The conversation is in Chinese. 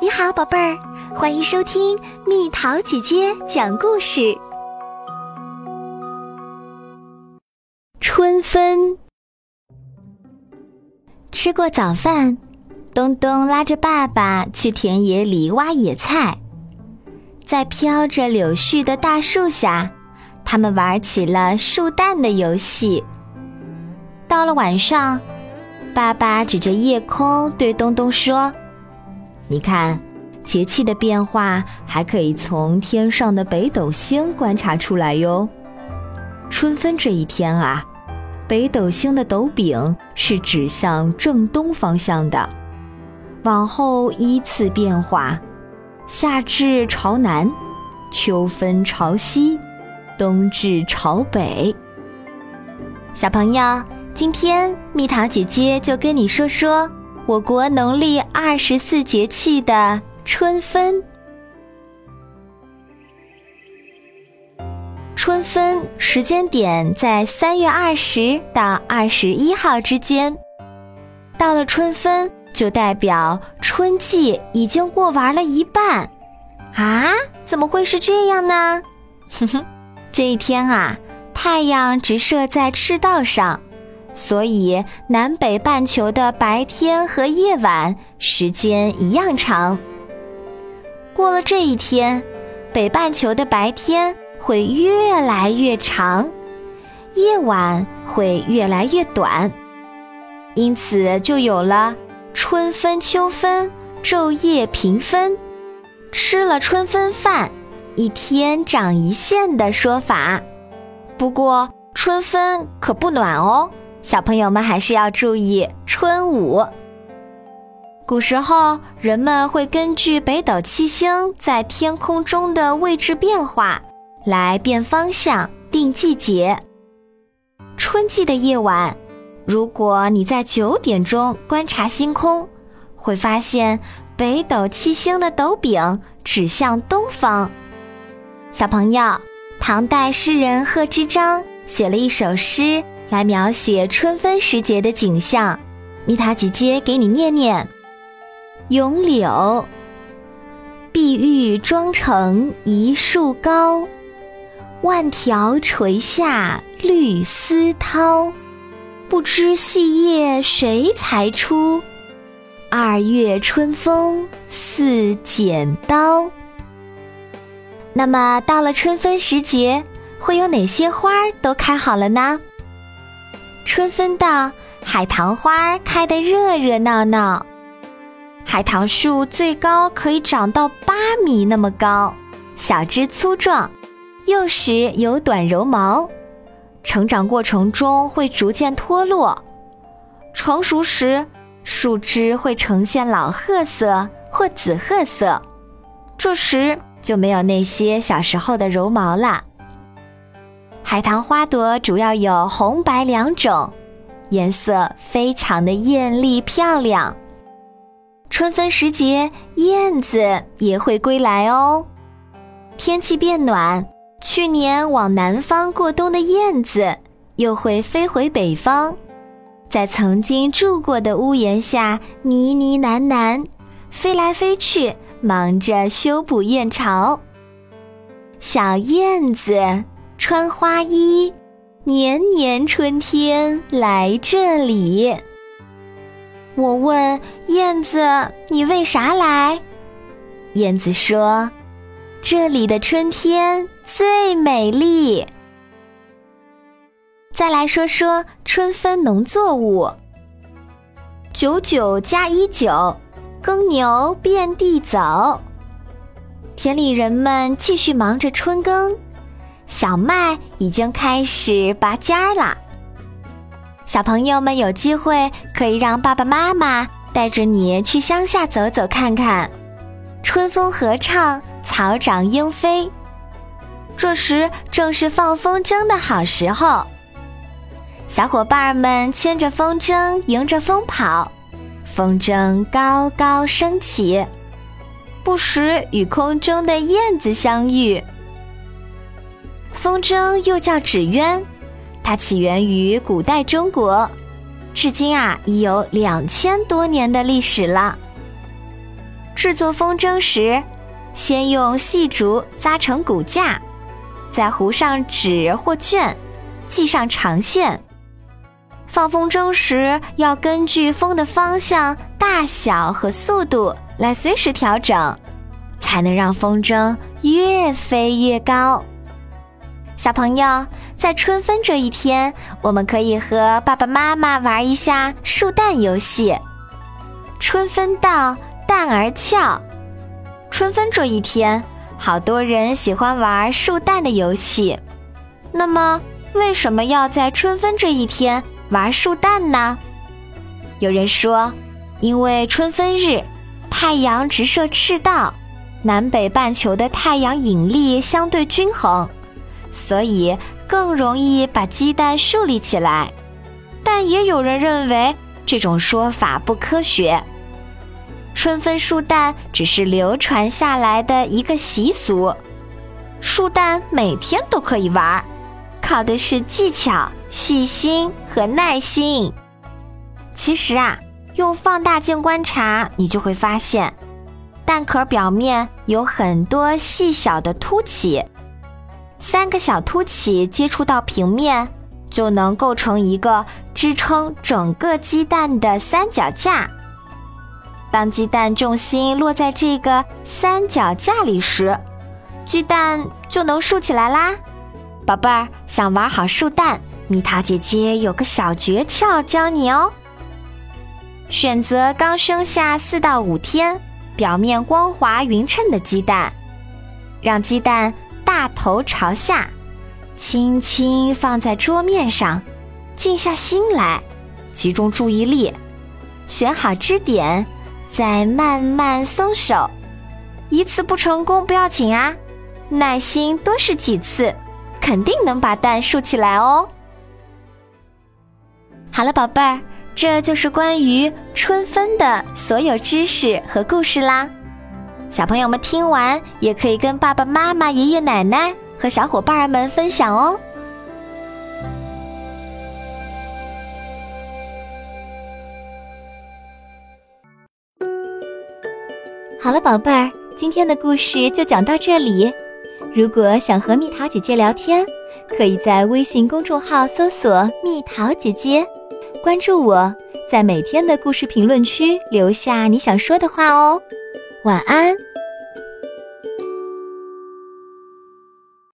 你好，宝贝儿，欢迎收听蜜桃姐姐讲故事。春分，吃过早饭，东东拉着爸爸去田野里挖野菜，在飘着柳絮的大树下，他们玩起了树蛋的游戏。到了晚上，爸爸指着夜空对东东说。你看，节气的变化还可以从天上的北斗星观察出来哟。春分这一天啊，北斗星的斗柄是指向正东方向的，往后依次变化：夏至朝南，秋分朝西，冬至朝北。小朋友，今天蜜桃姐姐就跟你说说。我国农历二十四节气的春分，春分时间点在三月二十到二十一号之间。到了春分，就代表春季已经过完了一半。啊，怎么会是这样呢？哼哼，这一天啊，太阳直射在赤道上。所以，南北半球的白天和夜晚时间一样长。过了这一天，北半球的白天会越来越长，夜晚会越来越短，因此就有了春分秋分、昼夜平分、吃了春分饭，一天长一线的说法。不过，春分可不暖哦。小朋友们还是要注意春捂。古时候，人们会根据北斗七星在天空中的位置变化来变方向、定季节。春季的夜晚，如果你在九点钟观察星空，会发现北斗七星的斗柄指向东方。小朋友，唐代诗人贺知章写了一首诗。来描写春分时节的景象，蜜桃姐姐给你念念：咏柳，碧玉妆成一树高，万条垂下绿丝绦。不知细叶谁裁出？二月春风似剪刀。那么到了春分时节，会有哪些花都开好了呢？春分到，海棠花开得热热闹闹。海棠树最高可以长到八米那么高，小枝粗壮，幼时有短柔毛，成长过程中会逐渐脱落，成熟时树枝会呈现老褐色或紫褐色，这时就没有那些小时候的柔毛了。海棠花朵主要有红白两种，颜色非常的艳丽漂亮。春分时节，燕子也会归来哦。天气变暖，去年往南方过冬的燕子又会飞回北方，在曾经住过的屋檐下呢呢喃喃，飞来飞去，忙着修补燕巢。小燕子。穿花衣，年年春天来这里。我问燕子：“你为啥来？”燕子说：“这里的春天最美丽。”再来说说春分农作物。九九加一九，耕牛遍地走。田里人们继续忙着春耕。小麦已经开始拔尖儿了，小朋友们有机会可以让爸爸妈妈带着你去乡下走走看看，春风合唱，草长莺飞，这时正是放风筝的好时候。小伙伴们牵着风筝，迎着风跑，风筝高高升起，不时与空中的燕子相遇。风筝又叫纸鸢，它起源于古代中国，至今啊已有两千多年的历史了。制作风筝时，先用细竹扎成骨架，再糊上纸或绢，系上长线。放风筝时要根据风的方向、大小和速度来随时调整，才能让风筝越飞越高。小朋友，在春分这一天，我们可以和爸爸妈妈玩一下树蛋游戏。春分到。蛋儿俏，春分这一天，好多人喜欢玩树蛋的游戏。那么，为什么要在春分这一天玩树蛋呢？有人说，因为春分日，太阳直射赤道，南北半球的太阳引力相对均衡，所以更容易把鸡蛋竖立起来。但也有人认为这种说法不科学。春分树蛋只是流传下来的一个习俗，树蛋每天都可以玩，靠的是技巧、细心和耐心。其实啊，用放大镜观察，你就会发现，蛋壳表面有很多细小的凸起，三个小凸起接触到平面，就能构成一个支撑整个鸡蛋的三脚架。当鸡蛋重心落在这个三脚架里时，鸡蛋就能竖起来啦。宝贝儿，想玩好竖蛋，蜜桃姐姐有个小诀窍教你哦。选择刚生下四到五天、表面光滑匀称的鸡蛋，让鸡蛋大头朝下，轻轻放在桌面上，静下心来，集中注意力，选好支点。再慢慢松手，一次不成功不要紧啊，耐心多试几次，肯定能把蛋竖起来哦。好了，宝贝儿，这就是关于春分的所有知识和故事啦。小朋友们听完也可以跟爸爸妈妈、爷爷奶奶和小伙伴们分享哦。好了，宝贝儿，今天的故事就讲到这里。如果想和蜜桃姐姐聊天，可以在微信公众号搜索“蜜桃姐姐”，关注我，在每天的故事评论区留下你想说的话哦。晚安。